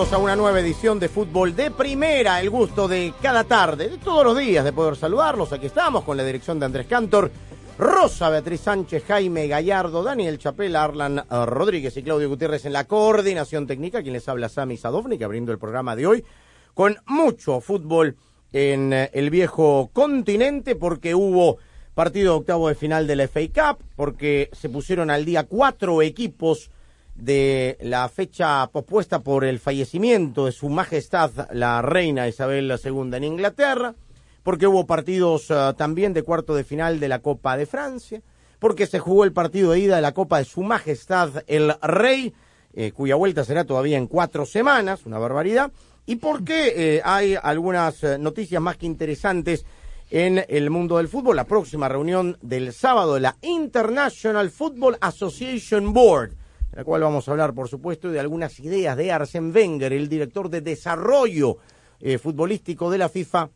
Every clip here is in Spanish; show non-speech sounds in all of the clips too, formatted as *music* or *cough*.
A una nueva edición de Fútbol de Primera. El gusto de cada tarde, de todos los días, de poder saludarlos. Aquí estamos con la dirección de Andrés Cantor, Rosa Beatriz Sánchez, Jaime Gallardo, Daniel Chapel, Arlan eh, Rodríguez y Claudio Gutiérrez en la coordinación técnica. Quien les habla, Sami Sadovnik, abriendo el programa de hoy con mucho fútbol en eh, el viejo continente, porque hubo partido octavo de final de la FA Cup, porque se pusieron al día cuatro equipos de la fecha pospuesta por el fallecimiento de su majestad la reina Isabel II en Inglaterra, porque hubo partidos eh, también de cuarto de final de la Copa de Francia, porque se jugó el partido de ida de la Copa de su majestad el rey, eh, cuya vuelta será todavía en cuatro semanas, una barbaridad, y porque eh, hay algunas noticias más que interesantes en el mundo del fútbol. La próxima reunión del sábado de la International Football Association Board, de la cual vamos a hablar, por supuesto, de algunas ideas de Arsene Wenger, el director de desarrollo eh, futbolístico de la FIFA,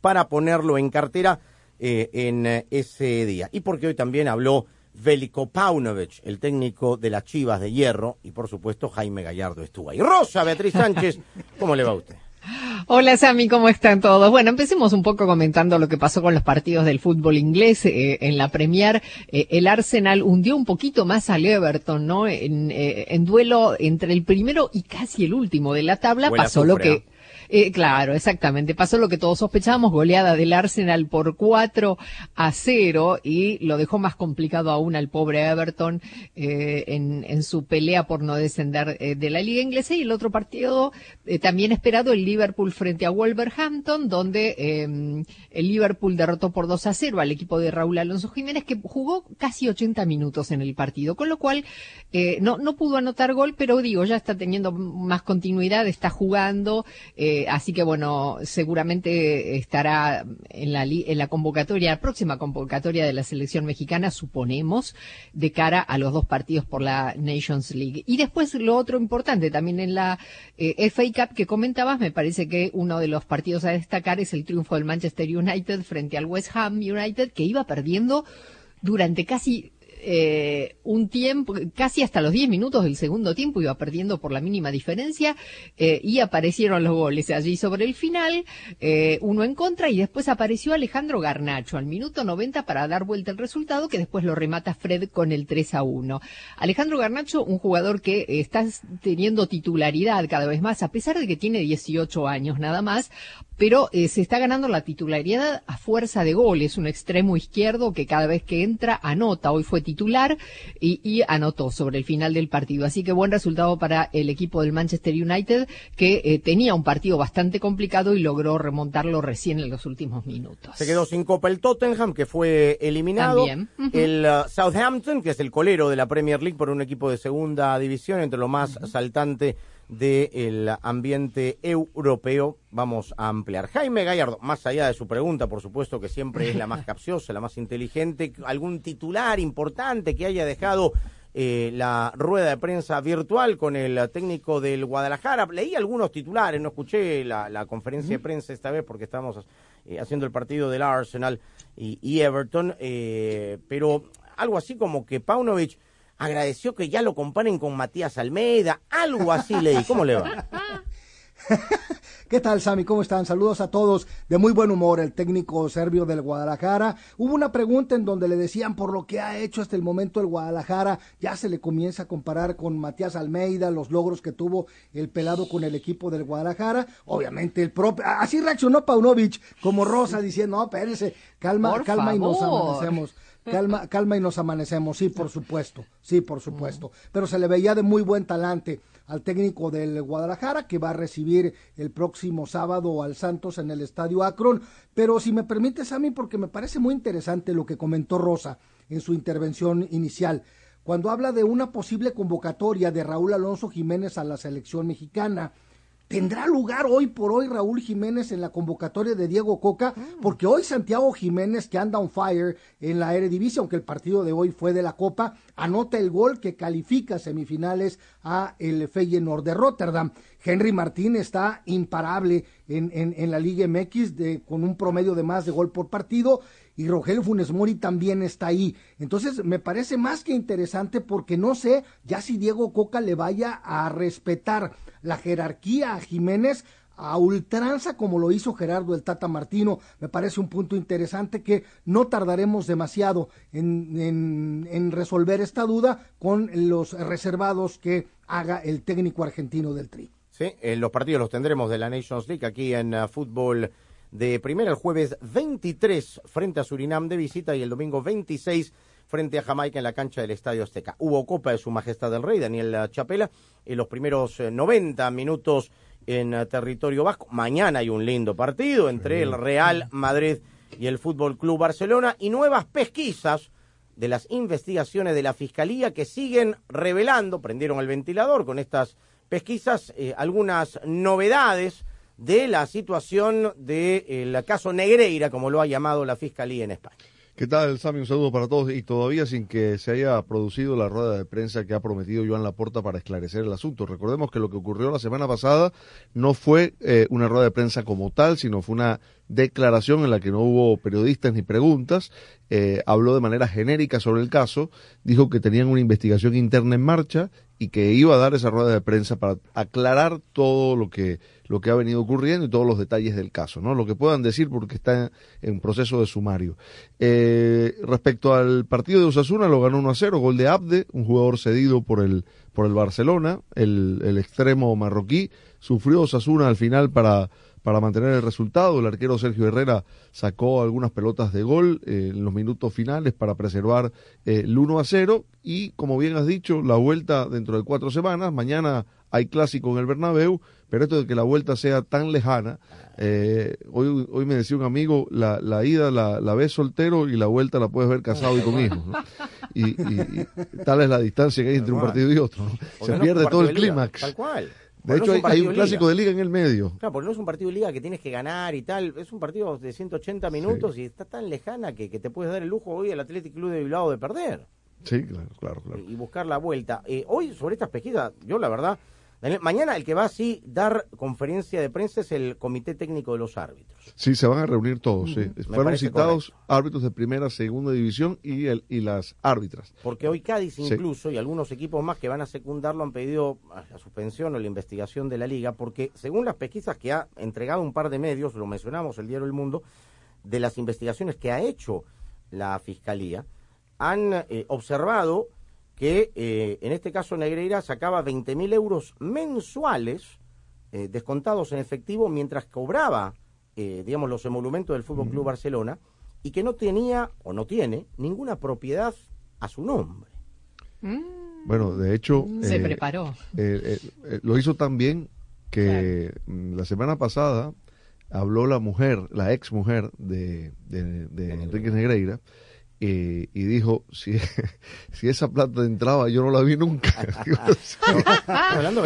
para ponerlo en cartera eh, en eh, ese día. Y porque hoy también habló Veliko Paunovic, el técnico de las Chivas de Hierro, y por supuesto Jaime Gallardo estuvo ahí. Rosa Beatriz Sánchez, ¿cómo le va a usted? Hola Sami, ¿cómo están todos? Bueno, empecemos un poco comentando lo que pasó con los partidos del fútbol inglés eh, en la Premier. Eh, el Arsenal hundió un poquito más al Everton, ¿no? En, eh, en duelo entre el primero y casi el último de la tabla pasó lo que eh, claro, exactamente. Pasó lo que todos sospechábamos, goleada del Arsenal por 4 a 0 y lo dejó más complicado aún al pobre Everton eh, en, su pelea por no descender eh, de la liga inglesa. Y el otro partido eh, también esperado, el Liverpool frente a Wolverhampton, donde eh, el Liverpool derrotó por 2 a 0 al equipo de Raúl Alonso Jiménez, que jugó casi 80 minutos en el partido, con lo cual eh, no, no pudo anotar gol, pero digo, ya está teniendo más continuidad, está jugando, eh, así que bueno, seguramente estará en la, li- en la convocatoria, la próxima convocatoria de la selección mexicana, suponemos, de cara a los dos partidos por la Nations League. Y después lo otro importante, también en la eh, FA Cup que comentabas, me parece que uno de los partidos a destacar es el triunfo del Manchester United frente al West Ham United, que iba perdiendo durante casi eh, un tiempo, casi hasta los 10 minutos del segundo tiempo, iba perdiendo por la mínima diferencia, eh, y aparecieron los goles allí sobre el final, eh, uno en contra, y después apareció Alejandro Garnacho al minuto 90 para dar vuelta el resultado, que después lo remata Fred con el 3 a 1. Alejandro Garnacho, un jugador que está teniendo titularidad cada vez más, a pesar de que tiene 18 años nada más, pero eh, se está ganando la titularidad a fuerza de goles, un extremo izquierdo que cada vez que entra anota, hoy fue titular y, y anotó sobre el final del partido. Así que buen resultado para el equipo del Manchester United que eh, tenía un partido bastante complicado y logró remontarlo recién en los últimos minutos. Se quedó sin copa el Tottenham, que fue eliminado. También. Ujú. El uh, Southampton, que es el colero de la Premier League por un equipo de segunda división, entre lo más saltante del ambiente europeo. Vamos a ampliar. Jaime Gallardo, más allá de su pregunta, por supuesto que siempre es la más *laughs* capciosa, la más inteligente, algún titular importante que haya dejado eh, la rueda de prensa virtual con el técnico del Guadalajara. Leí algunos titulares, no escuché la, la conferencia de prensa esta vez porque estábamos eh, haciendo el partido del Arsenal y, y Everton, eh, pero algo así como que Paunovic agradeció que ya lo comparen con Matías Almeida, algo así leí. ¿Cómo le va? *laughs* ¿Qué tal, Sami? ¿Cómo están? Saludos a todos. De muy buen humor, el técnico serbio del Guadalajara. Hubo una pregunta en donde le decían por lo que ha hecho hasta el momento el Guadalajara. Ya se le comienza a comparar con Matías Almeida, los logros que tuvo el pelado con el equipo del Guadalajara. Obviamente, el propio. Así reaccionó Paunovic, como Rosa, diciendo: No, espérense, calma, Por calma y nos amanecemos. Calma, calma y nos amanecemos, sí, por supuesto, sí, por supuesto. Pero se le veía de muy buen talante al técnico del Guadalajara, que va a recibir el próximo sábado al Santos en el Estadio Akron. Pero si me permites a mí, porque me parece muy interesante lo que comentó Rosa en su intervención inicial, cuando habla de una posible convocatoria de Raúl Alonso Jiménez a la selección mexicana. ¿Tendrá lugar hoy por hoy Raúl Jiménez en la convocatoria de Diego Coca? Porque hoy Santiago Jiménez, que anda on fire en la Eredivisie, aunque el partido de hoy fue de la Copa, anota el gol que califica semifinales a el Feyenoord de Rotterdam. Henry Martín está imparable en, en, en la Liga MX de, con un promedio de más de gol por partido y Rogelio Funes Mori también está ahí. Entonces me parece más que interesante porque no sé ya si Diego Coca le vaya a respetar la jerarquía a Jiménez a ultranza como lo hizo Gerardo el Tata Martino. Me parece un punto interesante que no tardaremos demasiado en, en, en resolver esta duda con los reservados que haga el técnico argentino del Tri. Sí, eh, los partidos los tendremos de la Nations League aquí en uh, fútbol de primera el jueves 23 frente a Surinam de visita y el domingo 26 frente a Jamaica en la cancha del Estadio Azteca. Hubo Copa de Su Majestad el Rey, Daniel uh, Chapela, en los primeros eh, 90 minutos en uh, territorio vasco. Mañana hay un lindo partido entre el Real Madrid y el Fútbol Club Barcelona y nuevas pesquisas de las investigaciones de la Fiscalía que siguen revelando, prendieron el ventilador con estas pesquisas, eh, algunas novedades de la situación del caso Negreira, como lo ha llamado la Fiscalía en España. ¿Qué tal, Sami? Un saludo para todos y todavía sin que se haya producido la rueda de prensa que ha prometido Joan Laporta para esclarecer el asunto. Recordemos que lo que ocurrió la semana pasada no fue eh, una rueda de prensa como tal, sino fue una declaración en la que no hubo periodistas ni preguntas. Eh, habló de manera genérica sobre el caso, dijo que tenían una investigación interna en marcha y que iba a dar esa rueda de prensa para aclarar todo lo que lo que ha venido ocurriendo y todos los detalles del caso, ¿no? Lo que puedan decir porque está en proceso de sumario. Eh, respecto al partido de Osasuna, lo ganó 1 a 0, gol de Abde, un jugador cedido por el, por el Barcelona, el, el extremo marroquí, sufrió Osasuna al final para, para mantener el resultado. El arquero Sergio Herrera sacó algunas pelotas de gol eh, en los minutos finales para preservar eh, el 1 a 0. Y como bien has dicho, la vuelta dentro de cuatro semanas. Mañana hay clásico en el Bernabéu, pero esto de que la vuelta sea tan lejana, eh, hoy, hoy me decía un amigo, la, la ida la, la ves soltero y la vuelta la puedes ver casado y con hijos. ¿no? Y, y- y tal es la distancia que hay entre un partido y otro. Se pierde todo el clímax. Tal cual. De hecho, hay, un clásico liga. de liga en el medio. Claro, porque no es un partido de liga que tienes que ganar y tal. Es un partido de 180 minutos y está tan lejana que, que te puedes dar el lujo hoy al Athletic Club de Bilbao de perder Sí, claro, claro, claro. y buscar la vuelta. Eh, hoy, sobre estas pesquisas, yo la verdad, Daniel, mañana el que va así dar conferencia de prensa es el Comité Técnico de los Árbitros. Sí, se van a reunir todos. sí. Fueron citados árbitros de primera, segunda división y, el, y las árbitras. Porque hoy Cádiz Sí. incluso y algunos equipos más que van a secundarlo han pedido la suspensión o la investigación de la liga, porque según las pesquisas que ha entregado un par de medios, lo mencionamos el diario El Mundo, de las investigaciones que ha hecho la Fiscalía, han eh, observado que eh, en este caso Negreira sacaba 20 mil euros mensuales eh, descontados en efectivo mientras cobraba, eh, digamos, los emolumentos del Fútbol Club Barcelona y que no tenía o no tiene ninguna propiedad a su nombre. Bueno, de hecho, Se eh, preparó. eh, eh, eh, lo hizo tan bien que mm, la semana pasada habló la mujer, la ex mujer de, de, de Enrique Negreira, eh, y dijo, si, *laughs* si esa plata entraba, yo no la vi nunca. *laughs*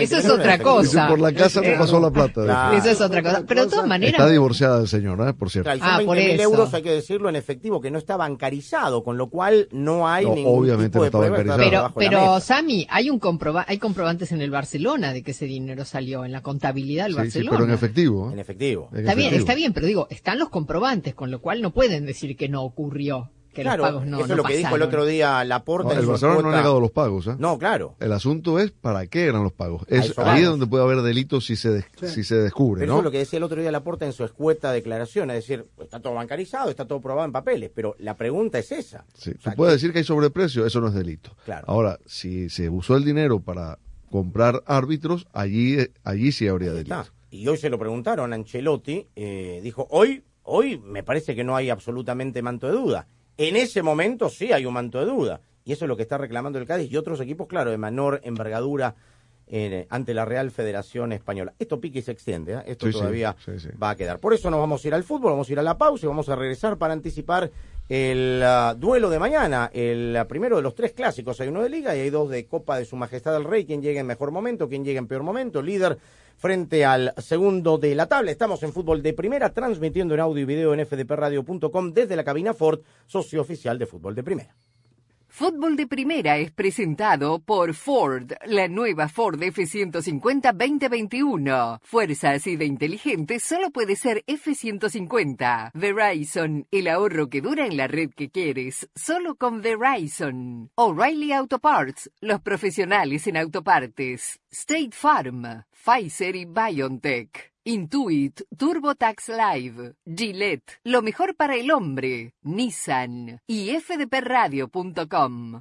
Eso es 20 otra efectivo. Cosa. por la casa Eh, no pasó la plata. Eso es otra cosa. Pero de todas maneras, Está divorciada el señor, ¿eh? por cierto. Y Ah, 20 por mil eso. euros, hay que decirlo, en efectivo, que no está bancarizado, con lo cual no hay No, ningún obviamente tipo no de está prueba bancarizado. está pero, pero. Sami, hay un comproba hay comprobantes en el Barcelona de que ese dinero salió en la contabilidad del Sí, sí, Barcelona. pero en efectivo. ¿eh? En efectivo. En Está bien, efectivo. está bien, pero digo, están los comprobantes, con lo cual no pueden decir que no ocurrió, que Claro, los pagos no eso no es lo que dijo el otro día Laporta. No, en el Barcelona no ha negado los pagos. ¿ah? No, claro. El asunto es para qué eran los pagos. Es ahí vamos. es donde puede haber delitos si se, des- si se descubre, Pero ¿no? eso es lo que decía el otro día Laporta en su escueta declaración, es decir, está todo bancarizado, está todo probado en papeles, pero la pregunta es esa. Sí, O sea, tú puedes que- decir que hay sobreprecio, eso no es delito. Claro. Ahora, si se usó el dinero para comprar árbitros, allí, eh, allí sí habría Ahí delito. está. Y hoy se lo preguntaron a Ancelotti, eh, dijo, hoy, hoy me parece que no hay absolutamente manto de duda. En ese momento sí hay un manto de duda. Y eso es lo que está reclamando el Cádiz y otros equipos, claro, de menor envergadura eh, ante la Real Federación Española. Esto pique y se extiende, ¿eh? esto Sí, todavía sí, sí. va a quedar. Por eso nos vamos a ir al fútbol, vamos a ir a la pausa y vamos a regresar para anticipar el ah, duelo de mañana, el ah, primero de los tres clásicos. Hay uno de Liga y hay dos de Copa de Su Majestad el Rey, quien llegue en mejor momento, quien llegue en peor momento, líder frente al segundo de la tabla. Estamos en fútbol de primera, transmitiendo en audio y video en fdpradio.com desde la cabina Ford, socio oficial de fútbol de primera. Fútbol de Primera es presentado por Ford, la nueva Ford F-150 2021. Fuerza así de inteligente solo puede ser F-150. Verizon, el ahorro que dura en la red que quieres, solo con Verizon. O'Reilly Auto Parts, los profesionales en autopartes. State Farm, Pfizer y BioNTech. Intuit, TurboTax Live, Gillette, lo mejor para el hombre, Nissan y fdpradio.com.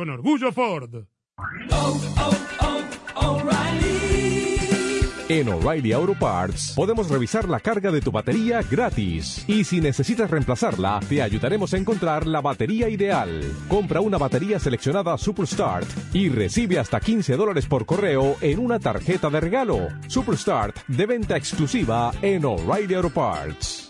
orgullo Ford. En O'Reilly Auto Parts podemos revisar la carga de tu batería gratis. Y si necesitas reemplazarla, te ayudaremos a encontrar la batería ideal. Compra una batería seleccionada Superstart y recibe hasta 15 dólares por correo en una tarjeta de regalo. Superstart de venta exclusiva en O'Reilly Auto Parts.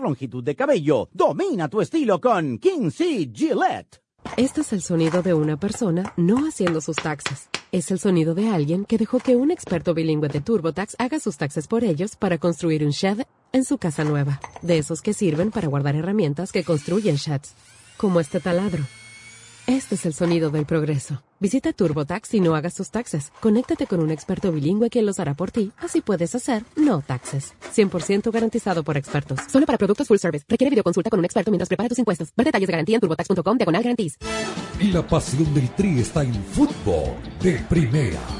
longitud de cabello. Domina tu estilo con King C. Gillette. Este es el sonido de una persona no haciendo sus taxes. Es el sonido de alguien que dejó que un experto bilingüe de TurboTax haga sus taxes por ellos para construir un shed en su casa nueva. De esos que sirven para guardar herramientas que construyen sheds. Como este taladro. Este es el sonido del progreso. Visita TurboTax y no hagas tus taxes. Conéctate con un experto bilingüe quien los hará por ti. Así puedes hacer no taxes. 100% garantizado por expertos. Solo para productos full service. Requiere videoconsulta con un experto mientras prepara tus impuestos. Ver detalles de garantía en turbotax.com diagonal guarantees. La pasión del Tri está en fútbol de primera.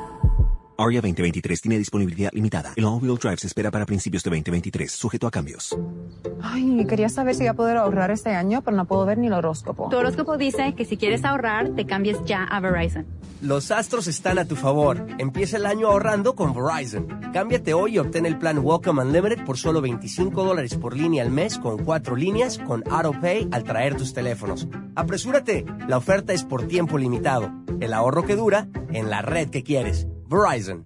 Aria 2023 tiene disponibilidad limitada. El all-wheel drive se espera para principios de 2023, sujeto a cambios. Ay, quería saber si voy a poder ahorrar este año, pero no puedo ver ni el horóscopo. Tu horóscopo dice que si quieres ahorrar, te cambies ya a Verizon. Los astros están a tu favor. Empieza el año ahorrando con Verizon. Cámbiate hoy y obtén el plan Welcome Unlimited por solo 25 dólares por línea al mes con cuatro líneas con AutoPay al traer tus teléfonos. Apresúrate, la oferta es por tiempo limitado. El ahorro que dura en la red que quieres. Verizon.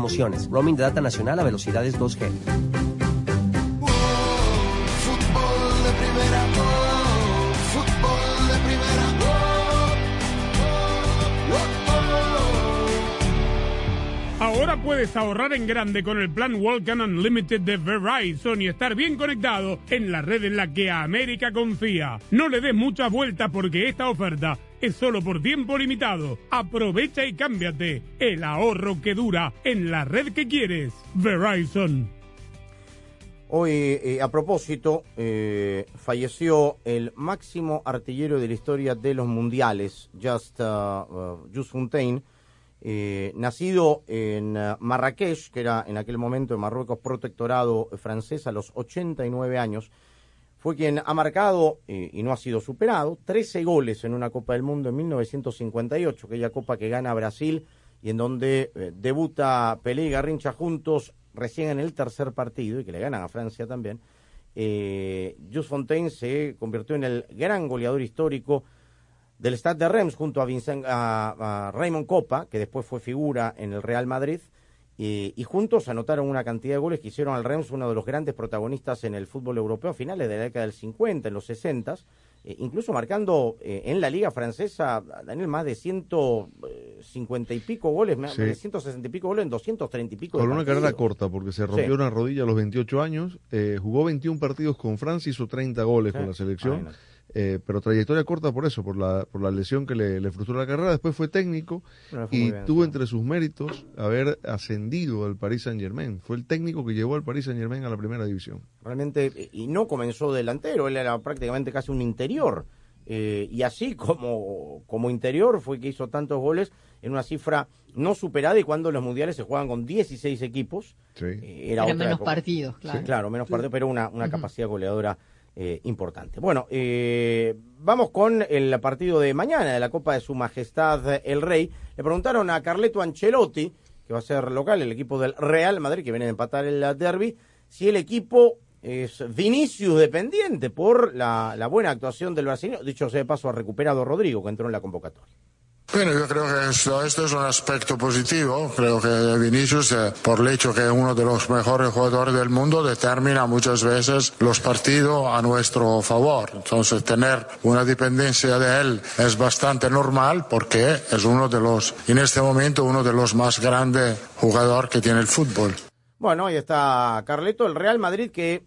Roaming de data nacional a velocidades 2G. Fútbol de primera, oh, fútbol de primera, oh, oh, Ahora puedes ahorrar en grande con el plan Welcome Unlimited de Verizon y estar bien conectado en la red en la que América confía. No le des muchas vueltas porque esta oferta es solo por tiempo limitado. Aprovecha y cámbiate. El ahorro que dura en la red que quieres. Verizon. Hoy, eh, a propósito, eh, falleció el máximo artillero de la historia de los mundiales, Just, uh, uh, Just Fontaine, eh, nacido en uh, Marrakech, que era en aquel momento en Marruecos protectorado francés, a los 89 años. Fue quien ha marcado, y no ha sido superado, 13 goles en una Copa del Mundo en 1958, aquella Copa que gana Brasil y en donde eh, debuta Pelé y Garrincha juntos recién en el tercer partido y que le ganan a Francia también. Eh, Just Fontaine se convirtió en el gran goleador histórico del Stade de Reims junto a, Vincent, a, a Raymond Copa, que después fue figura en el Real Madrid. Eh, y juntos anotaron una cantidad de goles que hicieron al Reims uno de los grandes protagonistas en el fútbol europeo a finales de la década del 50, en los 60, eh, incluso marcando eh, en la liga francesa, Daniel, más de 150 y pico goles, más Sí. de 160 y pico goles en 230 y pico Con una carrera corta, porque se rompió Sí. una rodilla a los 28 años, eh, jugó 21 partidos con Francia, hizo 30 goles Sí. con la selección. Eh, pero trayectoria corta por eso, por la, por la lesión que le, le frustró la carrera. Después fue técnico fue y bien, tuvo sí. entre sus méritos haber ascendido al Paris Saint Germain. Fue el técnico que llevó al Paris Saint Germain a la primera división. realmente, eh, y no comenzó delantero, él era prácticamente casi un interior. eh, y así como, como interior fue que hizo tantos goles en una cifra no superada y cuando los mundiales se juegan con 16 equipos. Sí. eh, era otra menos época. partidos, claro. Sí, claro, menos Sí. partidos, pero una, una capacidad goleadora eh, importante. Bueno, eh, vamos con el partido de mañana de la Copa de Su Majestad el Rey. Le preguntaron a Carleto Ancelotti, que va a ser local, el equipo del Real Madrid, que viene de empatar el derby, si el equipo es Vinicius dependiente por la, buena actuación del brasileño. Dicho sea de paso, ha recuperado a Rodrigo, que entró en la convocatoria. Bueno, yo creo que esto, esto es un aspecto positivo. Creo que Vinicius, eh, por el hecho que es uno de los mejores jugadores del mundo, determina muchas veces los partidos a nuestro favor. Entonces, tener una dependencia de él es bastante normal porque es uno de los, en este momento, uno de los más grandes jugadores que tiene el fútbol. Bueno, ahí está Carleto, el Real Madrid que,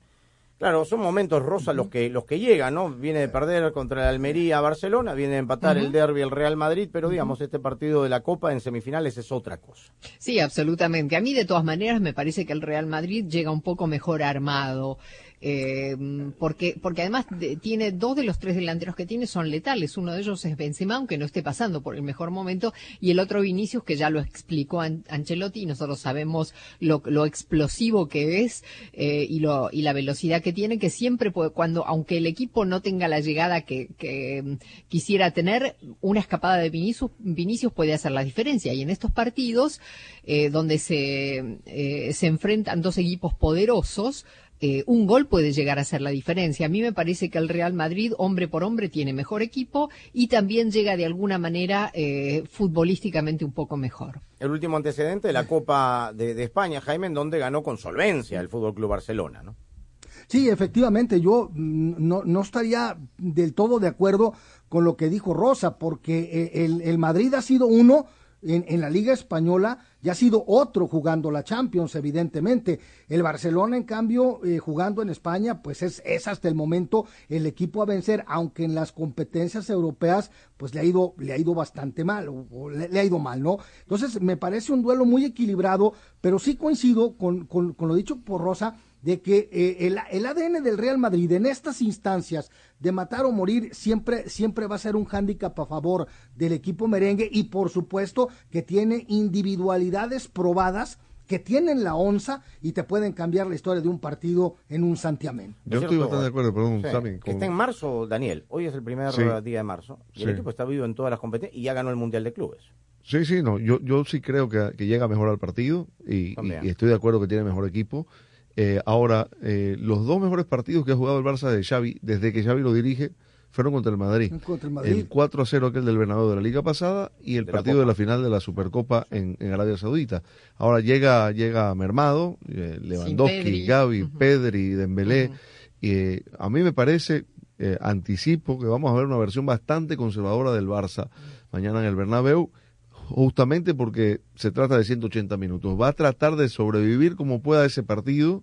claro, son momentos rosas los que los que llegan, ¿no? Viene de perder contra el Almería Barcelona, viene de empatar el derby el Real Madrid, pero digamos, este partido de la Copa en semifinales es otra cosa. Sí, absolutamente. A mí, de todas maneras, me parece que el Real Madrid llega un poco mejor armado. Eh, porque, porque además de- tiene dos de los tres delanteros que tiene son letales. Uno de ellos es Benzema, aunque no esté pasando por el mejor momento, y el otro Vinicius, que ya lo explicó An- Ancelotti, y nosotros sabemos lo, lo explosivo que es eh, y, lo, y la velocidad que tiene, que siempre puede, cuando, aunque el equipo no tenga la llegada que, que mm, quisiera tener, una escapada de Vinicius, Vinicius puede hacer la diferencia. Y en estos partidos, eh, donde se, eh, se enfrentan dos equipos poderosos, eh, un gol puede llegar a hacer la diferencia. A mí me parece que el Real Madrid, hombre por hombre, tiene mejor equipo y también llega de alguna manera eh, futbolísticamente un poco mejor. El último antecedente de la Copa de, de España, Jaime, en donde ganó con solvencia el Fútbol Club Barcelona, ¿no? Sí, efectivamente, yo mm, no, no estaría del todo de acuerdo con lo que dijo Rosa, porque eh, el, el Madrid ha sido uno en, en, la Liga Española ya ha sido otro jugando la Champions, evidentemente. El Barcelona, en cambio, eh, jugando en España, pues es, es, hasta el momento el equipo a vencer, aunque en las competencias europeas, pues le ha ido, le ha ido bastante mal, o, le, le, ha ido mal, ¿no? Entonces, me parece un duelo muy equilibrado, pero sí coincido con, con, con lo dicho por Rosa, de que eh, el, el, ADN del Real Madrid en estas instancias de matar o morir siempre, siempre va a ser un hándicap a favor del equipo merengue y por supuesto que tiene individualidades probadas que tienen la onza y te pueden cambiar la historia de un partido en un santiamén. Yo estoy bastante de acuerdo, perdón, sí, Sammy, con... Está en marzo, Daniel. Hoy es el primer Sí. día de marzo. Y el Sí. equipo está vivo en todas las competencias y ya ganó el Mundial de Clubes. Sí, sí, no, yo, yo sí creo que, que llega mejor al partido y, y estoy de acuerdo que tiene mejor equipo. Eh, ahora, eh, los dos mejores partidos que ha jugado el Barça de Xavi, desde que Xavi lo dirige, fueron contra el Madrid. Contra el Madrid. 4 a 0 aquel del Bernabéu de la Liga pasada y el De la partido de la final de la Supercopa en, en Arabia Saudita. Ahora llega llega mermado, eh, Lewandowski, Pedri. Gavi. Pedri, Dembélé. y, eh, a mí me parece, eh, anticipo que vamos a ver una versión bastante conservadora del Barça mañana en el Bernabéu, justamente porque se trata de 180 minutos. Va a tratar de sobrevivir como pueda ese partido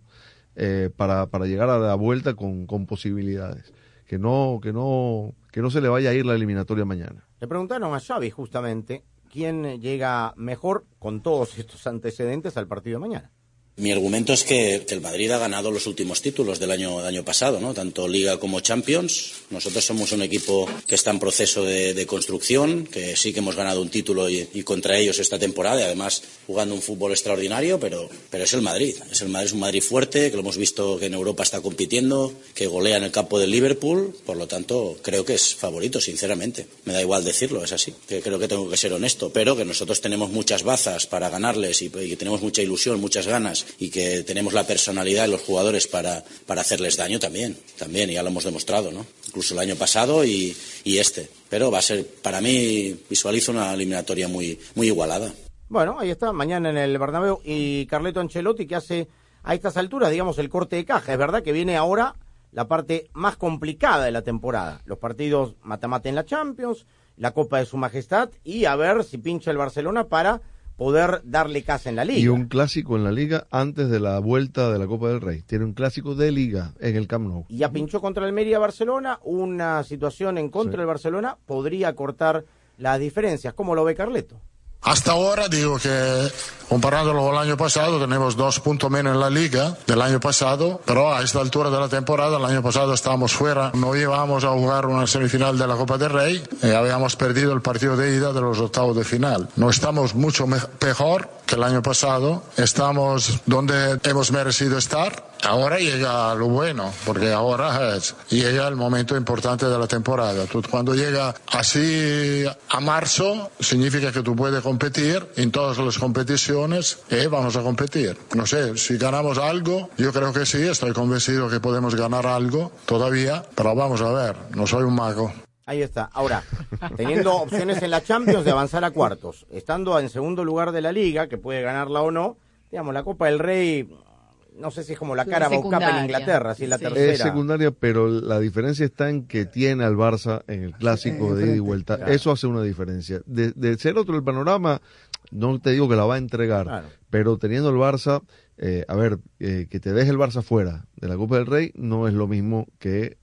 eh, para, para llegar a la vuelta con, con posibilidades. Que no, que no, que no se le vaya a ir la eliminatoria mañana. Le preguntaron a Xavi justamente quién llega mejor con todos estos antecedentes al partido de mañana. Mi argumento es que, el Madrid ha ganado los últimos títulos del año, año pasado, ¿no? tanto Liga como Champions. Nosotros somos un equipo que está en proceso de, construcción, que sí que hemos ganado un título y, y contra ellos esta temporada, y además jugando un fútbol extraordinario, pero, pero es el Madrid. Es el Madrid, es un Madrid fuerte, que lo hemos visto que en Europa está compitiendo, que golea en el campo del Liverpool, por lo tanto creo que es favorito, sinceramente. Me da igual decirlo, es así. Que creo que tengo que ser honesto, pero que nosotros tenemos muchas bazas para ganarles y, y que tenemos mucha ilusión, muchas ganas y que tenemos la personalidad de los jugadores para, para hacerles daño también, también, ya lo hemos demostrado, ¿no? Incluso el año pasado y, y este. Pero va a ser, para mí, visualizo una eliminatoria muy, muy igualada. Bueno, ahí está, mañana en el Bernabéu y Carleto Ancelotti que hace a estas alturas, digamos, el corte de caja. Es verdad que viene ahora la parte más complicada de la temporada. Los partidos mata-mata en la Champions, la Copa de Su Majestad y a ver si pincha el Barcelona para poder darle casa en la liga. Y un clásico en la liga antes de la vuelta de la Copa del Rey. Tiene un clásico de liga en el Camp Nou. Y ya pinchó contra el Mérida Barcelona, una situación en contra Sí. del Barcelona podría cortar las diferencias. ¿Cómo lo ve Carleto? Hasta ahora digo que comparándolo con el año pasado tenemos dos puntos menos en la liga del año pasado, pero a esta altura de la temporada, el año pasado estábamos fuera, no íbamos a jugar una semifinal de la Copa del Rey y habíamos perdido el partido de ida de los octavos de final. No estamos mucho me- mejor el año pasado, estamos donde hemos merecido estar. Ahora llega lo bueno, porque ahora es, llega el momento importante de la temporada. Tú, cuando llega así a marzo, significa que tú puedes competir en todas las competiciones y vamos a competir. No sé, si ganamos algo, yo creo que sí, estoy convencido que podemos ganar algo todavía, pero vamos a ver, no soy un mago. Ahí está. Ahora, teniendo opciones en la Champions de avanzar a cuartos, estando en segundo lugar de la liga, que puede ganarla o no, digamos, la Copa del Rey, no sé si es como la Carabao Cup en Inglaterra, si es la sí. tercera. Es secundaria, pero la diferencia está en que tiene al Barça en el clásico de ida y vuelta. Claro. Eso hace una diferencia. De, de ser otro el panorama, no te digo que la va a entregar, Claro. pero teniendo el Barça, eh, a ver, eh, que te deje el Barça fuera de la Copa del Rey no es lo mismo que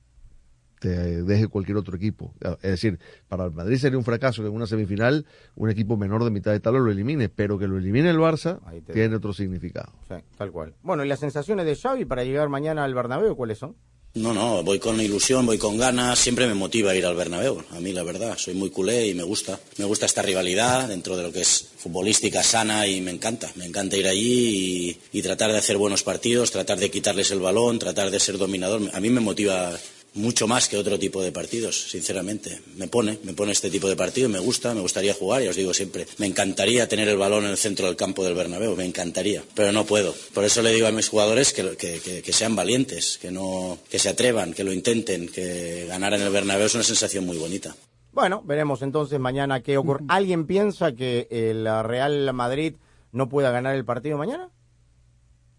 te deje cualquier otro equipo. Es decir, para el Madrid sería un fracaso que en una semifinal un equipo menor de mitad de tabla lo elimine, pero que lo elimine el Barça tiene otro significado. Sí, tal cual. Bueno, ¿y las sensaciones de Xavi para llegar mañana al Bernabéu cuáles son? No, no, voy con ilusión, voy con ganas, siempre me motiva ir al Bernabéu, a mí la verdad, soy muy culé y me gusta, me gusta esta rivalidad dentro de lo que es futbolística sana y me encanta, me encanta ir allí y, y tratar de hacer buenos partidos, tratar de quitarles el balón, tratar de ser dominador, a mí me motiva mucho más que otro tipo de partidos, sinceramente. Me pone, me pone este tipo de partido, me gusta, me gustaría jugar, y os digo siempre, me encantaría tener el balón en el centro del campo del Bernabéu, me encantaría, pero no puedo. Por eso le digo a mis jugadores que, que- que- que sean valientes, que no, que se atrevan, que lo intenten, que ganar en el Bernabéu es una sensación muy bonita. Bueno, veremos entonces mañana qué ocurre. *laughs* ¿Alguien piensa que el Real Madrid no pueda ganar el partido mañana?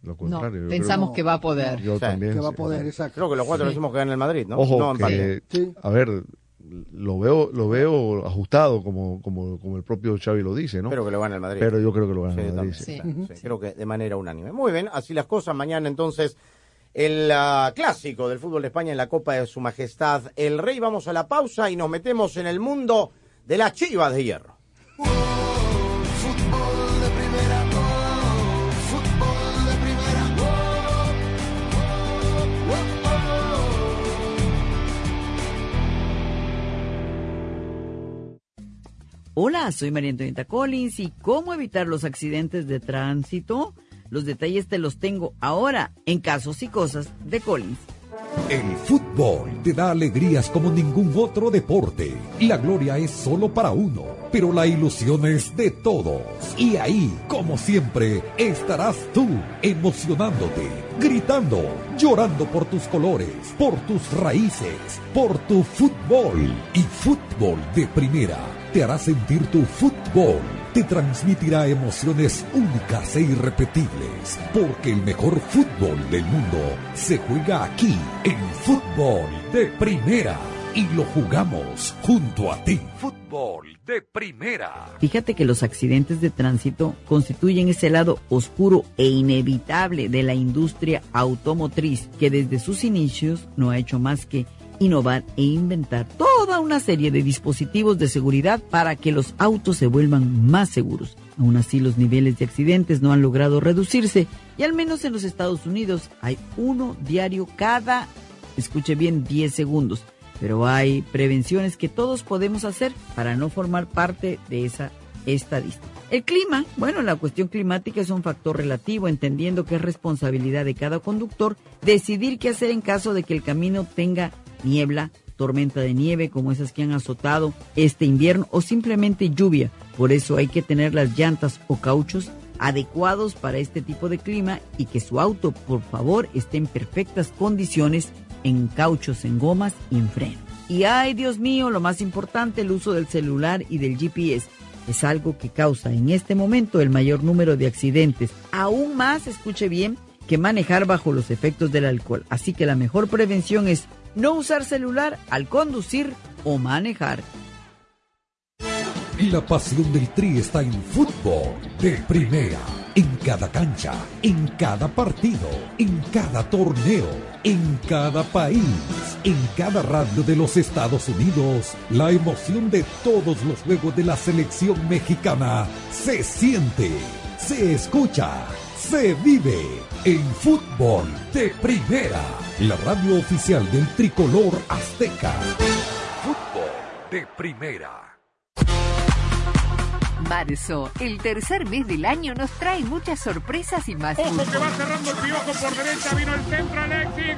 Lo No, contrario. yo pensamos creo- que va a poder. Yo Sí, también. que va a sí. poder, exacto. Creo que los cuatro Sí. decimos que gana el Madrid, ¿no? Ojo, no que, Sí. a ver, lo veo lo veo ajustado como, como, como el propio Xavi lo dice, ¿no? Pero que lo gana el Madrid. Pero yo creo que lo gana Sí, el Madrid. también, sí. claro, sí, Creo que de manera unánime. Muy bien, así las cosas. Mañana entonces el ah, clásico del fútbol de España en la Copa de Su Majestad el Rey. Vamos a la pausa y nos metemos en el mundo de las chivas de hierro. Hola, soy María Antonieta Collins y cómo evitar los accidentes de tránsito. Los detalles te los tengo ahora en Casos y Cosas de Collins. El fútbol te da alegrías como ningún otro deporte. La gloria es solo para uno, pero la ilusión es de todos. Y ahí, como siempre, estarás tú, emocionándote, gritando, llorando por tus colores, por tus raíces, por tu fútbol. Y fútbol de primera te hará sentir tu fútbol. Te transmitirá emociones únicas e irrepetibles, porque el mejor fútbol del mundo se juega aquí, en fútbol de primera. Y lo jugamos junto a ti. Fútbol de primera. Fíjate que los accidentes de tránsito constituyen ese lado oscuro e inevitable de la industria automotriz que desde sus inicios no ha hecho más que innovar e inventar toda una serie de dispositivos de seguridad para que los autos se vuelvan más seguros. Aún así, los niveles de accidentes no han logrado reducirse y al menos en los Estados Unidos hay uno diario cada, escuche bien, 10 segundos. Pero hay prevenciones que todos podemos hacer para no formar parte de esa estadística. El clima, bueno, la cuestión climática es un factor relativo, entendiendo que es responsabilidad de cada conductor decidir qué hacer en caso de que el camino tenga niebla, tormenta de nieve como esas que han azotado este invierno o simplemente lluvia. Por eso hay que tener las llantas o cauchos adecuados para este tipo de clima y que su auto, por favor, esté en perfectas condiciones en cauchos, en gomas y en freno. Y ay, Dios mío, lo más importante, el uso del celular y del GPS. Es algo que causa en este momento el mayor número de accidentes. Aún más, escuche bien, que manejar bajo los efectos del alcohol. Así que la mejor prevención es no usar celular al conducir o manejar. La pasión del Tri está en fútbol de primera. En cada cancha, en cada partido, en cada torneo, en cada país, en cada radio de los Estados Unidos, la emoción de todos los juegos de la selección mexicana se siente, se escucha, se vive en fútbol de primera. La radio oficial del tricolor azteca. Fútbol de primera. Marzo, el tercer mes del año, nos trae muchas sorpresas y más Ojo que va cerrando el piojo por derecha, vino el centro, Alexi,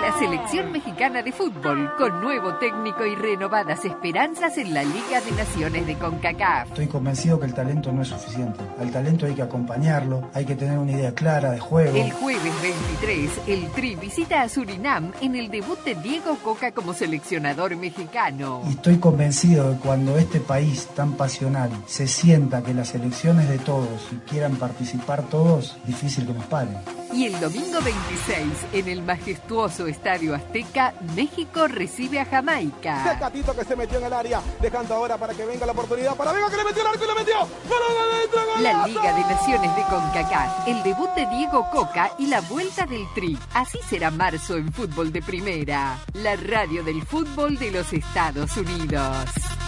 la selección mexicana de fútbol con nuevo técnico y renovadas esperanzas en la Liga de Naciones de CONCACAF. Estoy convencido que el talento no es suficiente. Al talento hay que acompañarlo, hay que tener una idea clara de juego. El jueves 23, el Tri visita a Surinam en el debut de Diego Coca como seleccionador mexicano. Y estoy convencido de que cuando este país tan pasional se sienta que las elecciones de todos y quieran participar todos, difícil que nos paren. Y el domingo 26, en el majestuoso Estadio Azteca, México recibe a Jamaica. Tecatito que se metió en el área, dejando ahora para que venga la oportunidad para Vega que le metió el arco y le metió. ¡Balón adentro, La! Liga de Naciones de CONCACAF, el debut de Diego Coca y la vuelta del Tri. Así será marzo en fútbol de primera. La radio del fútbol de los Estados Unidos.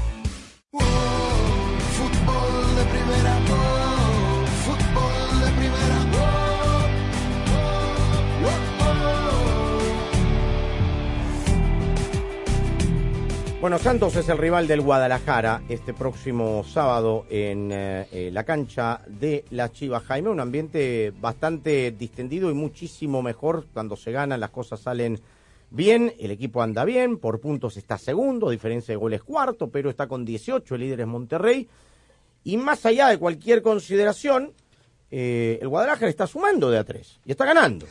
Bueno, Santos es el rival del Guadalajara este próximo sábado en eh, eh, la cancha de la Chivas Jaime. Un ambiente bastante distendido y muchísimo mejor. Cuando se ganan, las cosas salen bien, el equipo anda bien, por puntos está segundo, diferencia de goles cuarto, pero está con 18, el líder es Monterrey. Y más allá de cualquier consideración, eh, el Guadalajara está sumando de a tres y está ganando.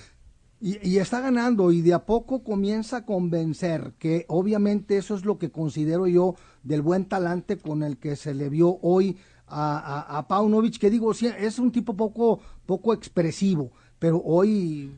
Y, y, está ganando y de a poco comienza a convencer que obviamente eso es lo que considero yo del buen talante con el que se le vio hoy a, a, Paunovic, que digo, sí, es un tipo poco, poco expresivo, pero hoy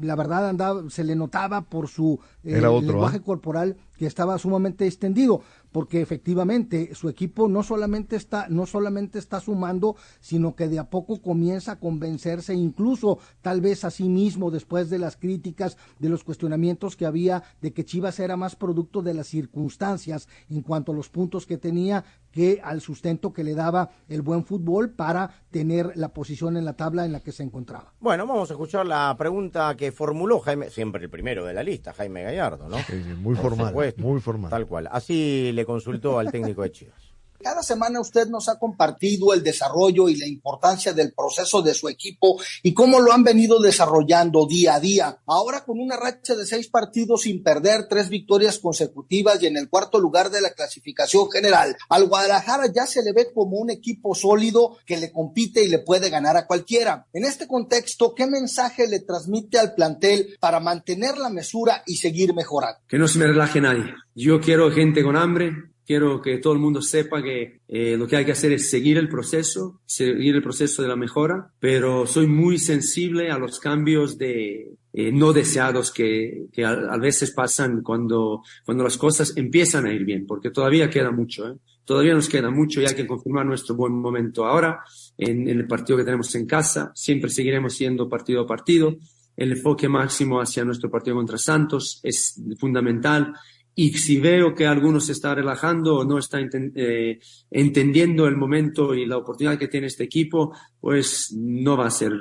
la verdad andaba, se le notaba por su Era otro, lenguaje ¿eh? corporal que estaba sumamente extendido, porque efectivamente su equipo no solamente está, no solamente está sumando, sino que de a poco comienza a convencerse, incluso tal vez a sí mismo, después de las críticas, de los cuestionamientos que había, de que Chivas era más producto de las circunstancias en cuanto a los puntos que tenía que al sustento que le daba el buen fútbol para tener la posición en la tabla en la que se encontraba. Bueno, vamos a escuchar la pregunta que formuló Jaime, siempre el primero de la lista, Jaime Gallardo, ¿no? Sí, sí, muy Por formal, supuesto, muy formal. Tal cual. Así le consultó al técnico de Chivas. Cada semana usted nos ha compartido el desarrollo y la importancia del proceso de su equipo y cómo lo han venido desarrollando día a día. Ahora con una racha de seis partidos sin perder, tres victorias consecutivas y en el cuarto lugar de la clasificación general. Al Guadalajara ya se le ve como un equipo sólido que le compite y le puede ganar a cualquiera. En este contexto, ¿qué mensaje le transmite al plantel para mantener la mesura y seguir mejorando? Que no se me relaje nadie. Yo quiero gente con hambre, Quiero que todo el mundo sepa que eh, lo que hay que hacer es seguir el proceso, seguir el proceso de la mejora, pero soy muy sensible a los cambios de eh, no deseados que, que a, a, veces pasan cuando, cuando las cosas empiezan a ir bien, porque todavía queda mucho, ¿eh? todavía nos queda mucho y hay que confirmar nuestro buen momento ahora en, en el partido que tenemos en casa. Siempre seguiremos siendo partido a partido. El enfoque máximo hacia nuestro partido contra Santos es fundamental y si veo que alguno se está relajando o no está eh, entendiendo el momento y la oportunidad que tiene este equipo, pues no va a ser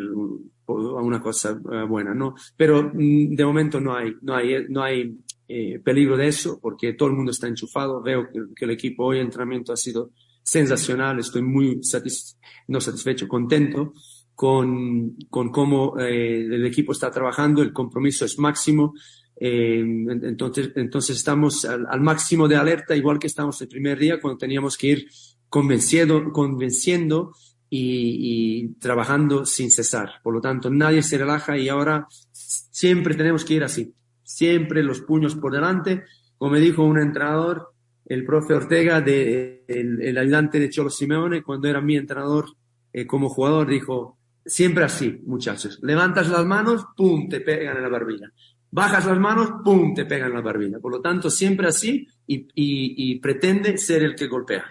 una cosa buena, ¿no? Pero mm, de momento no hay, no hay, no hay eh, peligro de eso porque todo el mundo está enchufado. Veo que, que el equipo hoy, el entrenamiento ha sido sensacional. Estoy muy satis no satisfecho, contento con, con cómo eh, el equipo está trabajando. El compromiso es máximo. Eh, entonces, entonces estamos al, máximo de alerta, igual que estamos el primer día cuando teníamos que ir convenciendo, convenciendo y, trabajando sin cesar. Por lo tanto, nadie se relaja y ahora siempre tenemos que ir así, siempre los puños por delante. Como me dijo un entrenador, el profe Ortega, de, el, el ayudante de Cholo Simeone, cuando era mi entrenador eh, como jugador, dijo, siempre así, muchachos. Levantas las manos, pum, te pegan en la barbilla bajas las manos, ¡pum!, te pegan la barbilla. Por lo tanto, siempre así y, pretende ser el que golpea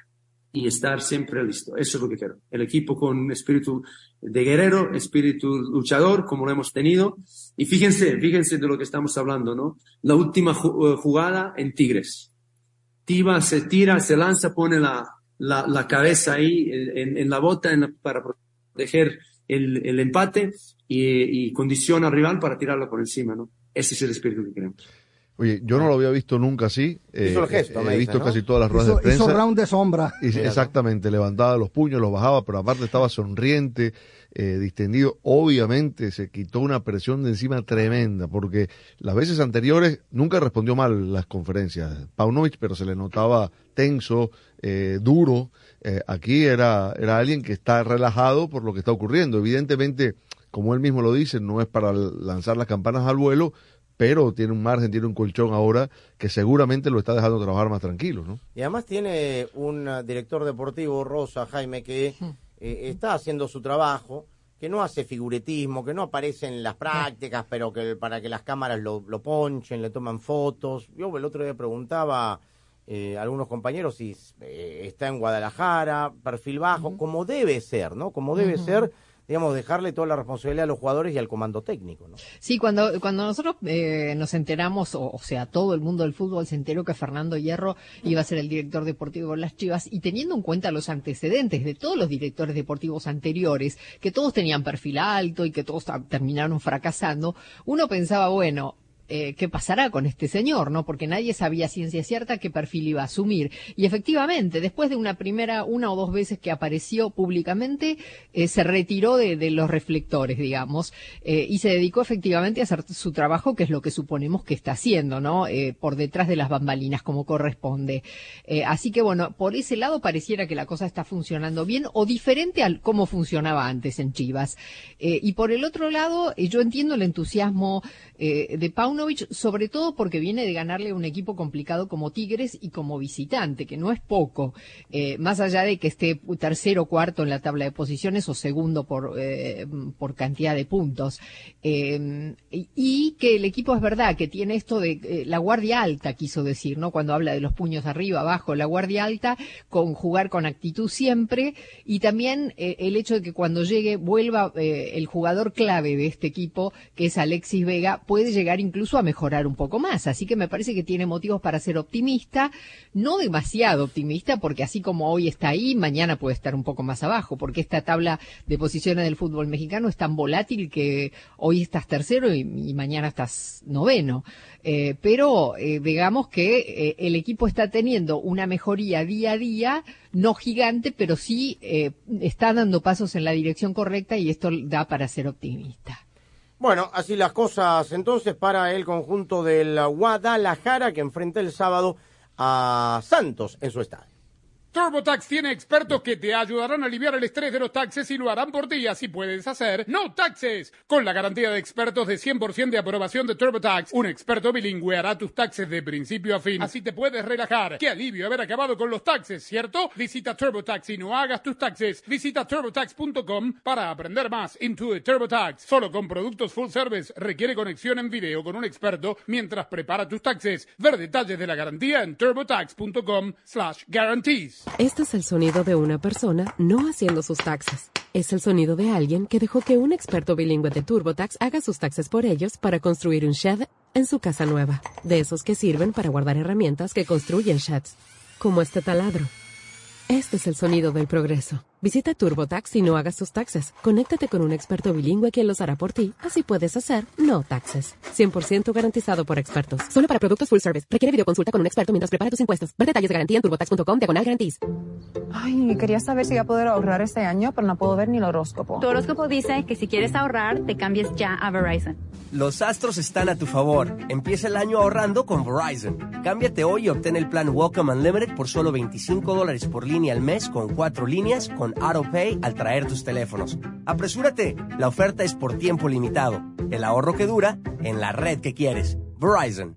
y estar siempre listo. Eso es lo que quiero. El equipo con espíritu de guerrero, espíritu luchador, como lo hemos tenido. Y fíjense, fíjense de lo que estamos hablando, ¿no? La última jugada en Tigres. Tiva se tira, se lanza, pone la, cabeza ahí en, la bota para proteger el, empate y, y condiciona al rival para tirarlo por encima, ¿no? Ese es el espíritu que queremos. Oye, yo no lo había visto nunca así. Eh, hizo el gesto, he visto ¿no? casi todas las ruedas hizo, de prensa. Hizo round de sombra. Y, exactamente, levantaba los puños, los bajaba, pero aparte estaba sonriente, eh, distendido. Obviamente se quitó una presión de encima tremenda, porque las veces anteriores nunca respondió mal las conferencias. Paunovic, pero se le notaba tenso, eh, duro. Eh, aquí era, era alguien que está relajado por lo que está ocurriendo. Evidentemente, como él mismo lo dice, no es para lanzar las campanas al vuelo, pero tiene un margen, tiene un colchón ahora que seguramente lo está dejando trabajar más tranquilo, ¿no? Y además tiene un director deportivo, Rosa, Jaime, que eh, está haciendo su trabajo, que no hace figuretismo, que no aparece en las prácticas, pero que para que las cámaras lo, lo ponchen, le toman fotos. Yo el otro día preguntaba eh, a algunos compañeros si eh, está en Guadalajara, perfil bajo, uh -huh. como debe ser, ¿no? Como debe uh -huh. ser dejarle toda la responsabilidad a los jugadores y al comando técnico, ¿no? Sí, cuando, cuando nosotros eh, nos enteramos, o, o, sea, todo el mundo del fútbol se enteró que Fernando Hierro iba a ser el director deportivo de las Chivas, y teniendo en cuenta los antecedentes de todos los directores deportivos anteriores, que todos tenían perfil alto y que todos terminaron fracasando, uno pensaba, bueno, eh, qué pasará con este señor, ¿no? Porque nadie sabía ciencia cierta qué perfil iba a asumir. Y efectivamente, después de una primera, una o dos veces que apareció públicamente, eh, se retiró de, los reflectores, digamos, eh, y se dedicó efectivamente a hacer su trabajo, que es lo que suponemos que está haciendo, ¿no? Por detrás de las bambalinas, como corresponde. Así que bueno, por ese lado pareciera que la cosa está funcionando bien o diferente a cómo funcionaba antes en Chivas. Y por el otro lado, yo entiendo el entusiasmo de Sobre todo porque viene de ganarle a un equipo complicado como Tigres y como visitante, que no es poco, más allá de que esté tercero o cuarto en la tabla de posiciones o segundo por, por cantidad de puntos. y que el equipo es verdad que tiene esto de eh, la guardia alta, quiso decir, ¿no? Cuando habla de los puños arriba, abajo, la guardia alta, con jugar con actitud siempre, y también eh, el hecho de que cuando llegue vuelva eh, el jugador clave de este equipo, que es Alexis Vega, puede llegar incluso a mejorar un poco más. Así que me parece que tiene motivos para ser optimista, no demasiado optimista, porque así como hoy está ahí, mañana puede estar un poco más abajo, porque esta tabla de posiciones del fútbol mexicano es tan volátil que hoy estás tercero y, mañana estás noveno. Eh, pero eh, digamos que eh, el equipo está teniendo una mejoría día a día, no gigante, pero sí eh, está dando pasos en la dirección correcta y esto da para ser optimista. Bueno, así las cosas entonces para el conjunto del Guadalajara que enfrenta el sábado a Santos en su estadio. TurboTax tiene expertos que te ayudarán a aliviar el estrés de los taxes y lo harán por ti. Así puedes hacer no taxes. Con la garantía de expertos de 100% de aprobación de TurboTax, un experto bilingüe hará tus taxes de principio a fin. Así te puedes relajar. Qué alivio haber acabado con los taxes, ¿cierto? Visita TurboTax y no hagas tus taxes. Visita turbotax.com para aprender más. Intuit TurboTax. Solo con productos full service. Requiere conexión en video con un experto mientras prepara tus taxes. Ver detalles de la garantía en turbotax.com slash guarantees. Este es el sonido de una persona no haciendo sus taxes. Es el sonido de alguien que dejó que un experto bilingüe de TurboTax haga sus taxes por ellos para construir un shed en su casa nueva. De esos que sirven para guardar herramientas que construyen sheds. Como este taladro. Este es el sonido del progreso. Visita TurboTax y no hagas tus taxes. Conéctate con un experto bilingüe quien los hará por ti. Así puedes hacer no taxes. 100% garantizado por expertos. Solo para productos full service. Requiere videoconsulta con un experto mientras prepara tus impuestos. Ver detalles de garantía en turbotax.com diagonal guarantees. Ay, quería saber si voy a poder ahorrar este año, pero no puedo ver ni el horóscopo. Tu horóscopo dice que si quieres ahorrar, te cambies ya a Verizon. Los astros están a tu favor. Empieza el año ahorrando con Verizon. Cámbiate hoy y obtén el plan Welcome Unlimited por solo 25 dólares por línea al mes con cuatro líneas con AutoPay al traer tus teléfonos. Apresúrate, la oferta es por tiempo limitado. El ahorro que dura en la red que quieres. Verizon.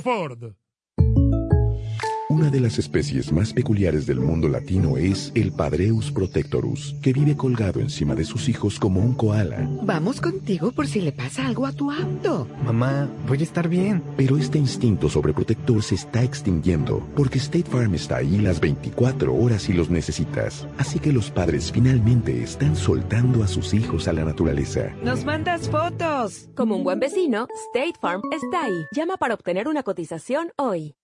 Ford. Una de las especies más peculiares del mundo latino es el Padreus protectorus, que vive colgado encima de sus hijos como un koala. Vamos contigo por si le pasa algo a tu auto. Mamá, voy a estar bien. Pero este instinto sobreprotector se está extinguiendo, porque State Farm está ahí las 24 horas si los necesitas. Así que los padres finalmente están soltando a sus hijos a la naturaleza. ¡Nos mandas fotos! Como un buen vecino, State Farm está ahí. Llama para obtener una cotización hoy.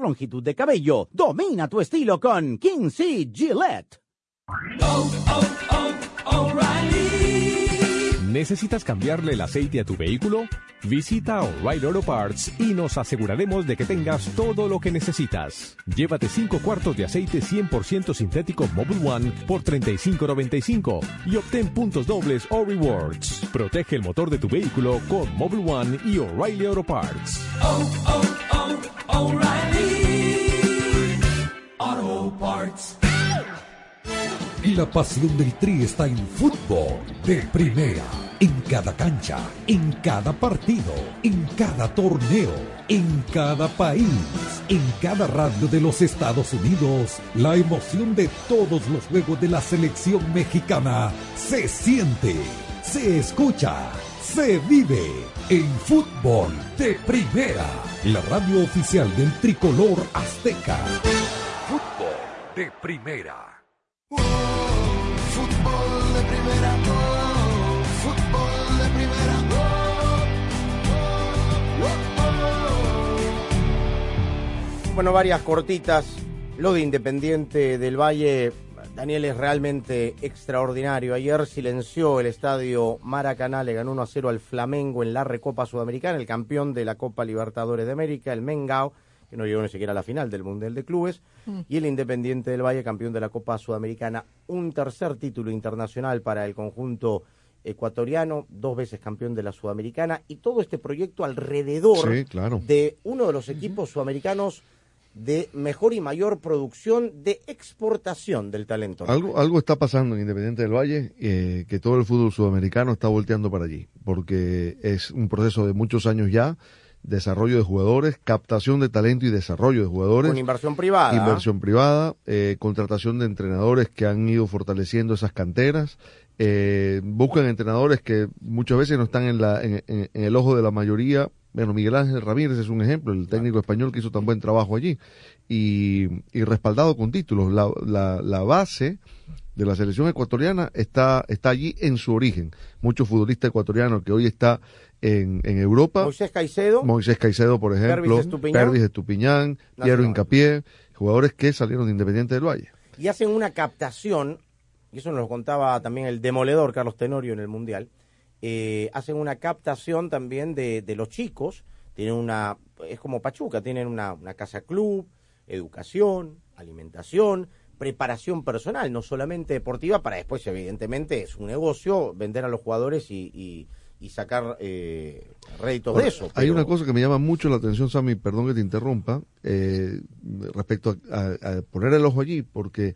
longitud de cabello. Domina tu estilo con Kinsey Gillette. ¿Necesitas cambiarle el aceite a tu vehículo? Visita O'Reilly Auto Parts y nos aseguraremos de que tengas todo lo que necesitas. Llévate 5 cuartos de aceite 100% sintético Mobile One por $35.95 y obtén puntos dobles o rewards. Protege el motor de tu vehículo con Mobile One y O'Reilly. Auto Parts. Y la pasión del Tri está en fútbol de primera. En cada cancha, en cada partido, en cada torneo, en cada país, en cada radio de los Estados Unidos, la emoción de todos los juegos de la selección mexicana se siente, se escucha, se vive en fútbol de primera. La radio oficial del tricolor azteca. Fútbol de primera. Fútbol de primera, oh, fútbol de primera, Bueno, varias cortitas. Lo de Independiente del Valle, Daniel, es realmente extraordinario. Ayer silenció el estadio Maracaná, le ganó 1 a 0 al Flamengo en la Recopa Sudamericana, el campeón de la Copa Libertadores de América, el Mengao, que no llegó ni siquiera a la final del Mundial de Clubes, Mm. y el Independiente del Valle, campeón de la Copa Sudamericana. Un tercer título internacional para el conjunto ecuatoriano, dos veces campeón de la Sudamericana, y todo este proyecto alrededor Sí, claro. de uno de los equipos sudamericanos de mejor y mayor producción de exportación del talento. Algo, algo está pasando en Independiente del Valle, eh, que todo el fútbol sudamericano está volteando para allí, porque es un proceso de muchos años ya, desarrollo de jugadores, captación de talento y desarrollo de jugadores. Con inversión privada. Inversión privada, eh, contratación de entrenadores que han ido fortaleciendo esas canteras. eh, buscan entrenadores que muchas veces no están en, la, en, en- en el ojo de la mayoría. Bueno, Miguel Ángel Ramírez es un ejemplo, el técnico español que hizo tan buen trabajo allí. Y, y respaldado con títulos. La, la, la base de la selección ecuatoriana está, está allí en su origen. Muchos futbolistas ecuatorianos que hoy está en, en Europa. Moisés Caicedo. Moisés Caicedo, por ejemplo. Pervis Estupiñán. Pervis Estupiñán, Piero. Incapié, jugadores que salieron de Independiente del Valle. y hacen una captación, y eso nos lo contaba también el demoledor Carlos Tenorio en el Mundial, eh, hacen una captación también de, de los chicos, tienen una, es como Pachuca, tienen una, una casa club, educación, alimentación, preparación personal, no solamente deportiva, para después evidentemente es un negocio vender a los jugadores y, y- y sacar eh, réditos de eso. Hay pero- una cosa que me llama mucho la atención, Sammy, perdón que te interrumpa, eh, respecto a, a- a poner el ojo allí, porque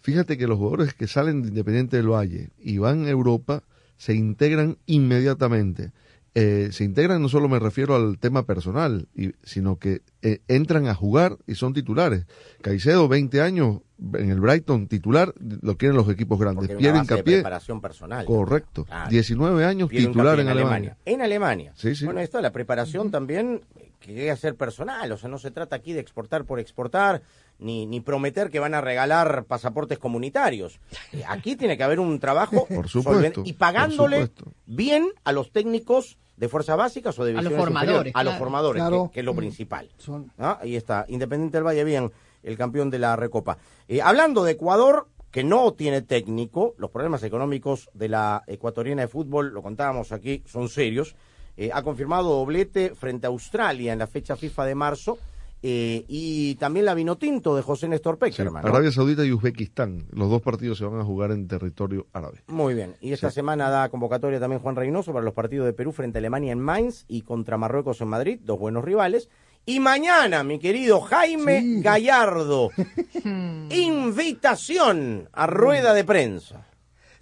fíjate que los jugadores que salen de Independiente del Valle y van a Europa se integran inmediatamente. Eh, se integran, no solo me refiero al tema personal, y- sino que eh, entran a jugar y son titulares. Caicedo, 20 años en el Brighton, titular, lo quieren los equipos grandes. porque de Hincapié, preparación personal. correcto. Claro. 19 años titular Hincapié en Alemania. En Alemania. Sí, sí. Bueno, esto la preparación también que llegue a ser personal, o sea, no se trata aquí de exportar por exportar, ni, ni prometer que van a regalar pasaportes comunitarios. Eh, Aquí tiene que haber un trabajo *laughs* Por supuesto, y pagándole por bien a los técnicos de fuerzas básicas o de A los formadores, a los formadores, Claro. que, que es lo Mm. principal. Son- ¿Ah? Ahí está, Independiente del Valle, bien, el campeón de la Recopa. Eh, hablando de Ecuador, que no tiene técnico, los problemas económicos de la ecuatoriana de fútbol, lo contábamos aquí, son serios. Eh, ha confirmado doblete frente a Australia en la fecha FIFA de marzo. Eh, y también la vinotinto de José Néstor Peckerman. ¿no? Arabia Saudita y Uzbekistán. Los dos partidos se van a jugar en territorio árabe. Muy bien. Y esta Sí. semana da convocatoria también Juan Reynoso para los partidos de Perú frente a Alemania en Mainz y contra Marruecos en Madrid, dos buenos rivales. Y mañana, mi querido Jaime Gallardo, *laughs* invitación a rueda de prensa.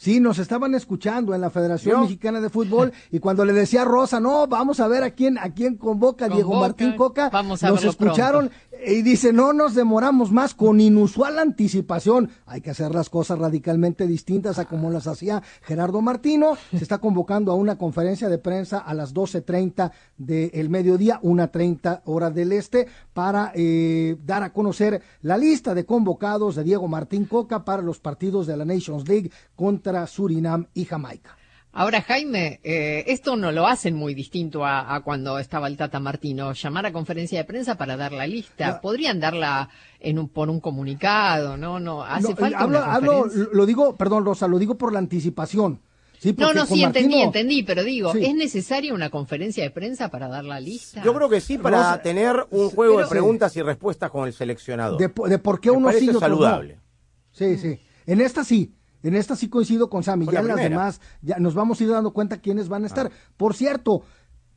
Sí, nos estaban escuchando en la Federación. Mexicana de Fútbol *laughs* y cuando le decía a Rosa, no, vamos a ver a quién, a quién convoca Diego Martín Coca, vamos a nos escucharon, Y dice, no nos demoramos más con inusual anticipación. Hay que hacer las cosas radicalmente distintas a como las hacía Gerardo Martino. *laughs* Se está convocando a una conferencia de prensa a las 12.30 del mediodía, 1.30 hora del este, para eh, dar a conocer la lista de convocados de Diego Martín Coca para los partidos de la Nations League contra Surinam y Jamaica. Ahora, Jaime, eh, esto no lo hacen muy distinto a, a, cuando estaba el Tata Martino. Llamar a conferencia de prensa para dar la lista. Podrían darla en un, por un comunicado, ¿no? No, hace no, falta hablo, una hablo, lo digo, perdón, Rosa, lo digo por la anticipación. Sí, no, no, sí, entendí, Martino- entendí, pero digo, Sí. ¿es necesaria una conferencia de prensa para dar la lista? Yo creo que sí, para Rosa, tener un juego pero- de preguntas y respuestas con el seleccionador. de, po- de por qué Me uno sí no. saludable. Sí, sí. En esta sí. En esta sí coincido con Sammy. Con Ya la en las primera. demás, ya nos vamos a ir dando cuenta quiénes van a estar. Por cierto,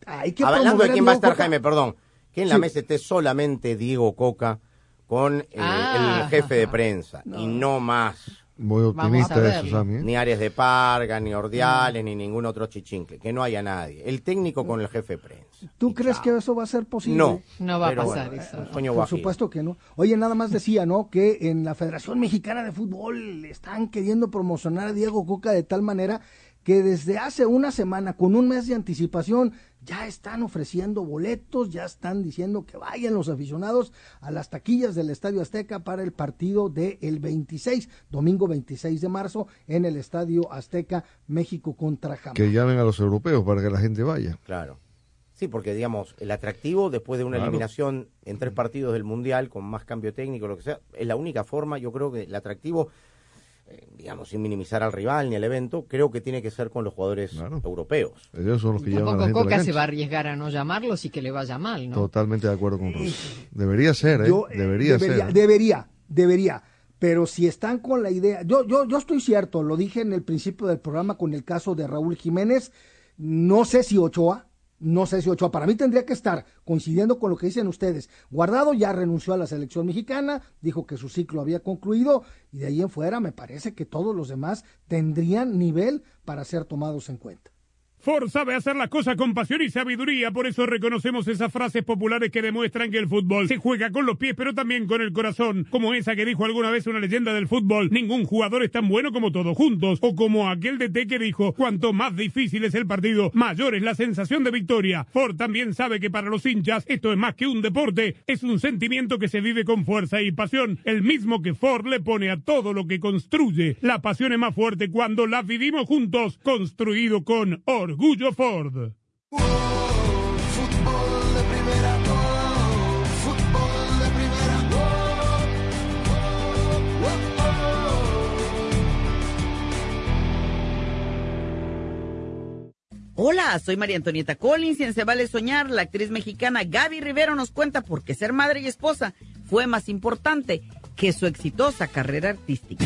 hay que Hablando promover de quién va a estar, Coca. Jaime, perdón. Que en la mesa esté solamente Diego Coca con eh, Ah. el jefe de prensa y no más. Muy optimista eso. Sammy. ¿eh? Ni Arias de Parga, ni Ordiales, ni ningún otro chichincle. Que no haya nadie. El técnico con el jefe de prensa. ¿Tú crees que eso va a ser posible? No. No va a Pero pasar bueno, eso. sueño Por supuesto que no. Oye, nada más decía, ¿no? Que en la Federación Mexicana de Fútbol le están queriendo promocionar a Diego Coca de tal manera que desde hace una semana, con un mes de anticipación, ya están ofreciendo boletos, ya están diciendo que vayan los aficionados a las taquillas del Estadio Azteca para el partido del 26, domingo 26 de marzo, en el Estadio Azteca, México contra Jamaica. Que llamen a los europeos para que la gente vaya. Claro. Sí, porque digamos, el atractivo después de una Claro. eliminación en tres partidos del Mundial con más cambio técnico, lo que sea, es la única forma, yo creo que el atractivo, eh, digamos, sin minimizar al rival ni al evento, creo que tiene que ser con los jugadores europeos. Ellos son los que llevan a la Tampoco gente a la Coca se va a arriesgar a no llamarlos y que le vaya mal, ¿no? Totalmente de acuerdo con Rosa. Debería ser, ¿eh? Yo, eh, debería, debería, ser. debería, debería. Pero si están con la idea, yo, yo, yo estoy cierto, lo dije en el principio del programa con el caso de Raúl Jiménez, no sé si Ochoa, no sé si Ochoa, para mí tendría que estar coincidiendo con lo que dicen ustedes. Guardado ya renunció a la selección mexicana, dijo que su ciclo había concluido y de ahí en fuera me parece que todos los demás tendrían nivel para ser tomados en cuenta. Ford sabe hacer las cosas con pasión y sabiduría, por eso reconocemos esas frases populares que demuestran que el fútbol se juega con los pies, pero también con el corazón, como esa que dijo alguna vez una leyenda del fútbol, ningún jugador es tan bueno como todos juntos, o como aquel DT que dijo, cuanto más difícil es el partido, mayor es la sensación de victoria. Ford también sabe que para los hinchas esto es más que un deporte, es un sentimiento que se vive con fuerza y pasión, el mismo que Ford le pone a todo lo que construye. La pasión es más fuerte cuando la vivimos juntos, construido con Orgullo Ford. Fútbol de primera, fútbol de primera, Hola, soy María Antonieta Collins y en Se Vale Soñar, la actriz mexicana Gaby Rivero nos cuenta por qué ser madre y esposa fue más importante que su exitosa carrera artística.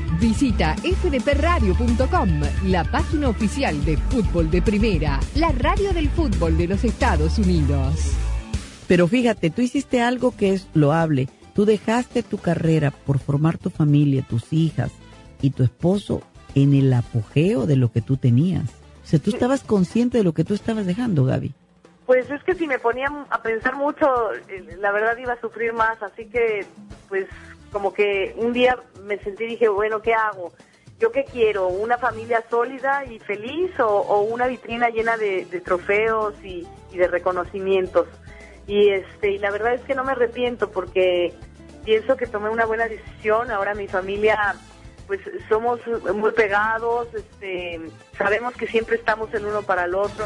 Visita fdpradio.com, la página oficial de fútbol de primera, la radio del fútbol de los Estados Unidos. Pero fíjate, tú hiciste algo que es loable. Tú dejaste tu carrera por formar tu familia, tus hijas y tu esposo en el apogeo de lo que tú tenías. O sea, tú estabas consciente de lo que tú estabas dejando, Gaby. Pues es que si me ponía a pensar mucho, eh, la verdad iba a sufrir más, así que pues como que un día me sentí y dije, bueno, ¿qué hago? ¿Yo qué quiero? ¿Una familia sólida y feliz o, o una vitrina llena de, de trofeos y, y de reconocimientos? y este y la verdad es que no me arrepiento porque pienso que tomé una buena decisión. Ahora mi familia pues somos muy pegados, este, sabemos que siempre estamos el uno para el otro.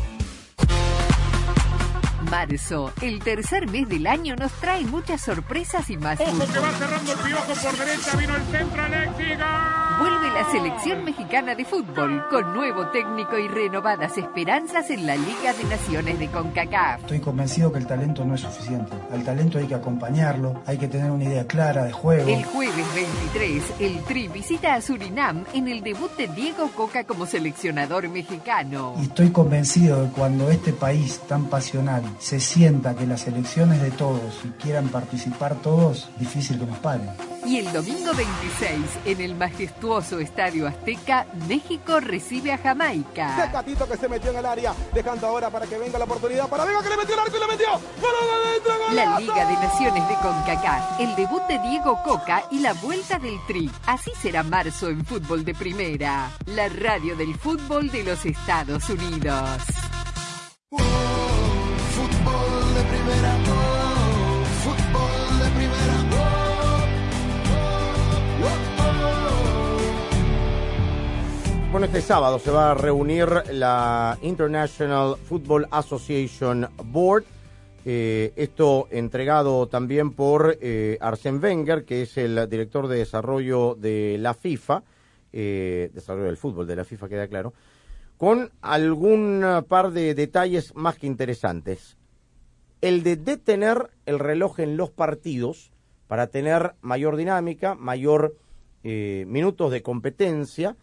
Marzo, el tercer mes del año, nos trae muchas sorpresas y más. Ojo que va cerrando el piojo por derecha, vino el centro, ¡gol! Vuelve la selección mexicana de fútbol con nuevo técnico y renovadas esperanzas en la Liga de Naciones de CONCACAF. Estoy convencido que el talento no es suficiente. Al talento hay que acompañarlo, hay que tener una idea clara de juego. El jueves 23, el Tri visita a Surinam en el debut de Diego Coca como seleccionador mexicano. Y estoy convencido de que cuando este país tan pasional se sienta que las elecciones de todos y quieran participar todos, difícil que nos paren. Y el domingo 26, en el majestuoso Estadio Azteca, México recibe a Jamaica. Tecatito que se metió en el área, dejando ahora para que venga la oportunidad para Vega que le metió el arco y le metió. ¡Gol adentro, La! Liga de Naciones de CONCACAF, el debut de Diego Coca y la vuelta del Tri. Así será marzo en fútbol de primera. La radio del fútbol de los Estados Unidos. Fútbol de primera, Bueno, este sábado se va a reunir la International Football Association Board. Eh, esto entregado también por eh, Arsène Wenger, que es el director de desarrollo de la FIFA, eh, desarrollo del fútbol de la FIFA, queda claro, con algún par de detalles más que interesantes. El de detener el reloj en los partidos para tener mayor dinámica, mayor eh, minutos de competencia,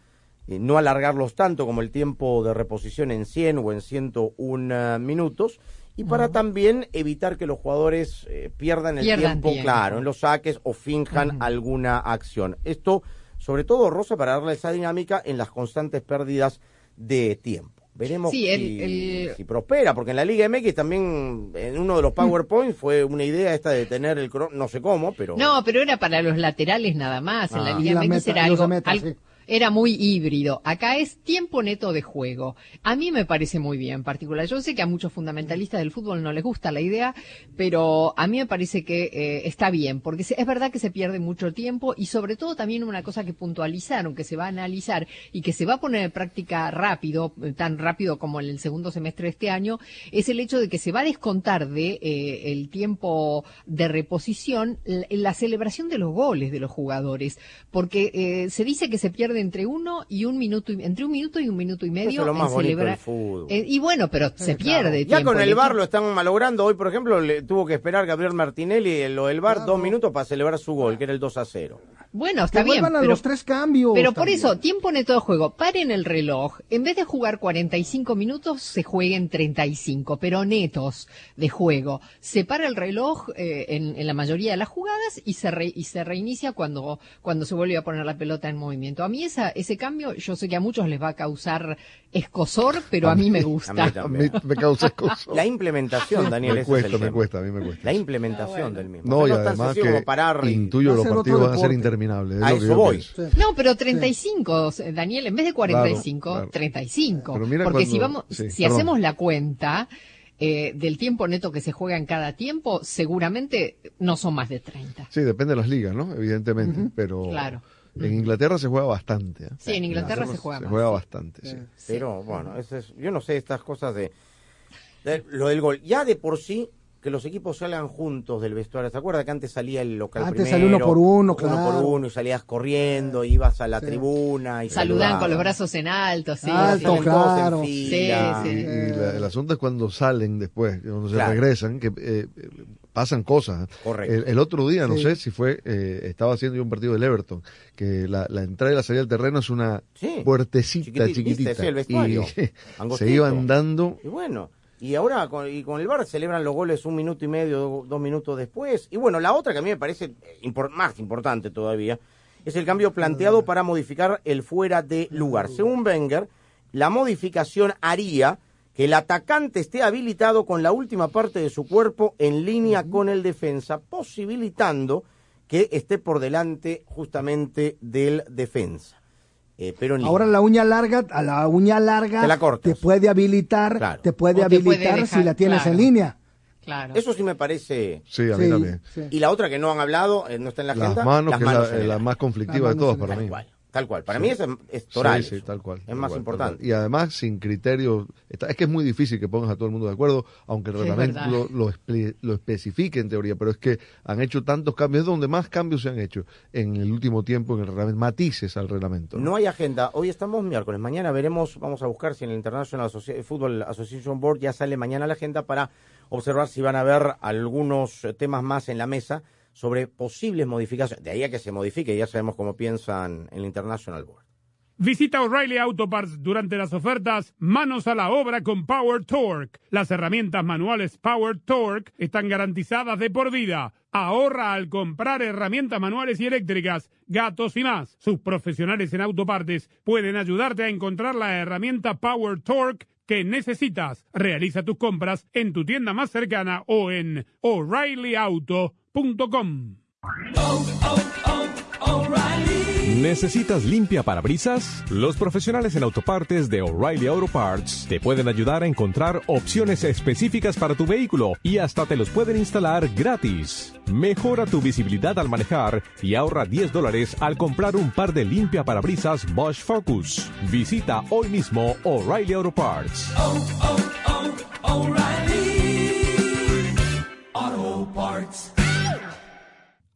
eh, no alargarlos tanto como el tiempo de reposición en 100 o en 101 minutos, y para también evitar que los jugadores eh, pierdan el Pierdan tiempo, tiempo. claro, en los saques o finjan alguna acción. Esto, sobre todo, Rosa, para darle esa dinámica en las constantes pérdidas de tiempo. Veremos Sí, si, el- si prospera, porque en la Liga MX también, en uno de los PowerPoints, fue una idea esta de tener el no sé cómo, pero... No, pero era para los laterales nada más. En Ah. la Y Liga la MX meta- era algo, sí. Era muy híbrido. Acá es tiempo neto de juego. A mí me parece muy bien, en particular. Yo sé que a muchos fundamentalistas del fútbol no les gusta la idea, pero a mí me parece que eh, está bien, porque es verdad que se pierde mucho tiempo y sobre todo también una cosa que puntualizaron, que se va a analizar y que se va a poner en práctica rápido, eh, tan rápido como en el segundo semestre de este año, es el hecho de que se va a descontar de eh, el tiempo de reposición la, celebración de los goles de los jugadores, porque se dice que se pierde entre uno y un minuto, y- entre un minuto y un minuto y medio Eso es lo en más bonito celebrar- del fútbol. Eh, y bueno, pero se pierde Ya tiempo. con el VAR lo están malogrando. Hoy, por ejemplo, le tuvo que esperar Gabriel Martinelli en lo del VAR dos minutos para celebrar su gol, que era el 2 a 0. Bueno, está Que bien. vuelvan a pero- los tres cambios. Pero por también. eso, tiempo neto de juego. Paren el reloj. En vez de jugar 45 minutos, se jueguen 35, pero netos de juego. Se para el reloj eh, en, en la mayoría de las jugadas y se, re- y se reinicia cuando, cuando se vuelve a poner la pelota en movimiento. A mí esa, ese cambio, yo sé que a muchos les va a causar escosor, pero a mí me gusta. A mí también. Me causa *laughs* escozo. La implementación, Daniel, Me es cuesta, el me tema. cuesta, a mí me cuesta. La implementación del mismo. No, y tan además que parar y- intuyo a los partidos van a ser interminables. es A lo que eso yo voy. pienso. No, pero 35, Daniel, en vez de 45, Claro, claro. 35. Pero mira Porque si vamos, sí, si perdón. hacemos la cuenta eh, del tiempo neto que se juega en cada tiempo, seguramente no son más de 30. Sí, depende de las ligas, ¿no? Evidentemente, pero claro. En Inglaterra se juega bastante. ¿eh? Sí, en Inglaterra se juega Se más, juega sí. bastante, sí. Pero bueno, ese es- yo no sé estas cosas de Lo del gol. Ya de por sí, que los equipos salgan juntos del vestuario. ¿Se acuerda que antes salía el local Antes primero? salía uno por uno, Uno claro. por uno, y salías corriendo, ibas a la tribuna y Saludan con los brazos en alto, sí. Alto, sí. claro. Sí, fila. sí. Y la- el asunto es cuando salen después, cuando se Claro. regresan, que eh, pasan cosas. Correcto. El, el otro día, no Sí. sé si fue, eh, estaba haciendo yo un partido del Everton, que la, la entrada y la salida del terreno es una Sí. puertecita Chiquiti- chiquitita. el vestuario. y *laughs* se iban dando Y bueno, y ahora con, y con el VAR celebran los goles un minuto y medio, do- dos minutos después. Y bueno, la otra que a mí me parece eh, impor- más importante todavía es el cambio planteado para modificar el fuera de lugar. Según Wenger, la modificación haría que el atacante esté habilitado con la última parte de su cuerpo en línea con el defensa, posibilitando que esté por delante justamente del defensa. Eh, pero en Ahora la uña larga, a la uña larga Te la te puede habilitar, te puede O te puede habilitar dejar, si la tienes claro. en línea. Claro. Eso sí me parece. Sí, a mí Sí, también. sí. Y la otra que no han hablado, eh, no está en la las agenda. manos, las que es la, manos en eh, la más conflictiva de todas para mí. arco. Tal cual. Para Sí. mí es, es toral. Sí, sí, tal cual. Es tal más cual, importante. Y además, sin criterio, está- es que es muy difícil que pongas a todo el mundo de acuerdo, aunque el reglamento lo, lo especifique en teoría, pero es que han hecho tantos cambios, es donde más cambios se han hecho en el último tiempo en el reglamento, matices al reglamento. No hay agenda. Hoy estamos miércoles. Mañana veremos, vamos a buscar si en el International Associ- Football Association Board ya sale mañana la agenda para observar si van a haber algunos eh, temas más en la mesa sobre posibles modificaciones. De ahí a que se modifique, ya sabemos cómo piensan en el International Board. Visita O'Reilly Auto Parts durante las ofertas Manos a la obra con Power Torque. Las herramientas manuales Power Torque están garantizadas de por vida. Ahorra al comprar herramientas manuales y eléctricas, gatos y más. Sus profesionales en autopartes pueden ayudarte a encontrar la herramienta Power Torque que necesitas. Realiza tus compras en tu tienda más cercana o en ¿Necesitas limpia parabrisas? Los profesionales en autopartes de O'Reilly Auto Parts te pueden ayudar a encontrar opciones específicas para tu vehículo y hasta te los pueden instalar gratis. Mejora tu visibilidad al manejar y ahorra 10 dólares al comprar un par de limpia parabrisas Bosch Focus. Visita hoy mismo O'Reilly Auto Parts. Auto Parts.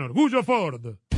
orgullo Ford.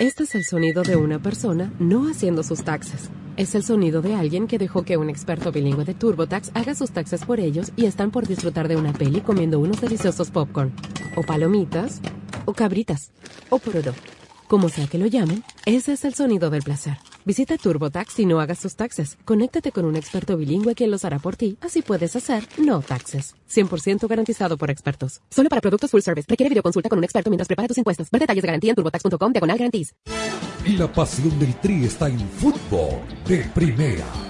Este es el sonido de una persona no haciendo sus taxes. Es el sonido de alguien que dejó que un experto bilingüe de TurboTax haga sus taxes por ellos y están por disfrutar de una peli comiendo unos deliciosos popcorn, o palomitas, o cabritas, o porodo. Como sea que lo llamen, ese es el sonido del placer. Visita TurboTax y no hagas tus taxes. Conéctate con un experto bilingüe quien los hará por ti, así puedes hacer no taxes. 100% garantizado por expertos. Solo para productos full service. Requiere videoconsulta con un experto mientras prepara tus impuestos. Ver detalles de garantía en turbotax.com diagonal garantías. La pasión del Tri está en fútbol de primera.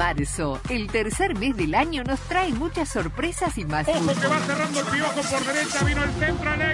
Marzo, el tercer mes del año, nos trae muchas sorpresas y más. Ojo que va cerrando el piojo por derecha, vino el centro, Alexis.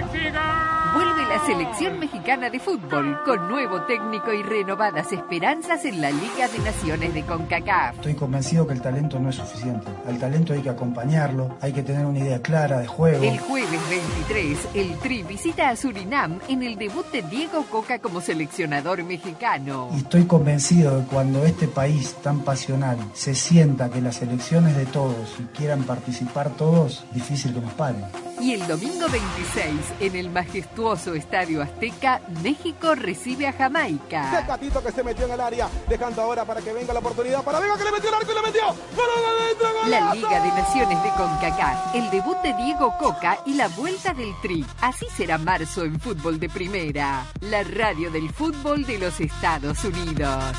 La selección mexicana de fútbol con nuevo técnico y renovadas esperanzas en la Liga de Naciones de CONCACAF. Estoy convencido que el talento no es suficiente. Al talento hay que acompañarlo, hay que tener una idea clara de juego. El jueves 23, el Tri visita a Surinam en el debut de Diego Coca como seleccionador mexicano. Y estoy convencido de que cuando este país tan pasional se sienta que las elecciones de todos y quieran participar todos, difícil que nos paren. Y el domingo 26, en el majestuoso Estadio Azteca, México recibe a Jamaica. Tecatito que se metió en el área, dejando ahora para que venga la oportunidad para Vega que le metió el arco y le metió. ¡Gol adentro, La! Liga de Naciones de CONCACAF, el debut de Diego Coca y la vuelta del Tri. Así será marzo en fútbol de primera. La radio del fútbol de los Estados Unidos.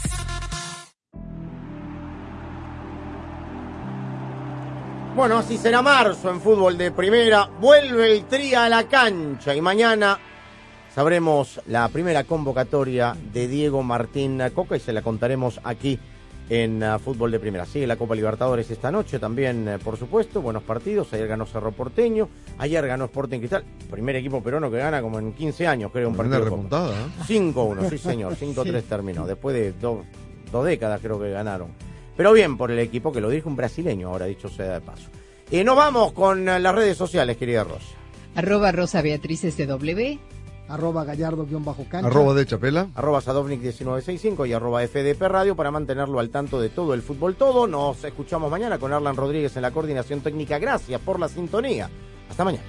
Bueno, así será marzo en fútbol de primera. Vuelve el tri a la cancha y mañana sabremos la primera convocatoria de Diego Martín Coca y se la contaremos aquí en ah, fútbol de primera. Sigue la Copa Libertadores esta noche también, eh, por supuesto. Buenos partidos. Ayer ganó Cerro Porteño. Ayer ganó Sporting Cristal. Primer equipo peruano que gana como en 15 años, creo, un partido. remontada, ¿eh? 5-1, sí señor, *laughs* 5-3 terminó, después de dos, dos décadas creo que ganaron. Pero bien por el equipo que lo dirige un brasileño, ahora dicho sea de paso. Y nos vamos con eh, las redes sociales, querida Rosa. Arroba Rosa Beatriz SW. Arroba gallardo-cancha. Arroba de Chapela. Arroba Sadovnik1965 y arroba FDP Radio para mantenerlo al tanto de todo el fútbol todo. Nos escuchamos mañana con Arlan Rodríguez en la coordinación técnica. Gracias por la sintonía. Hasta mañana.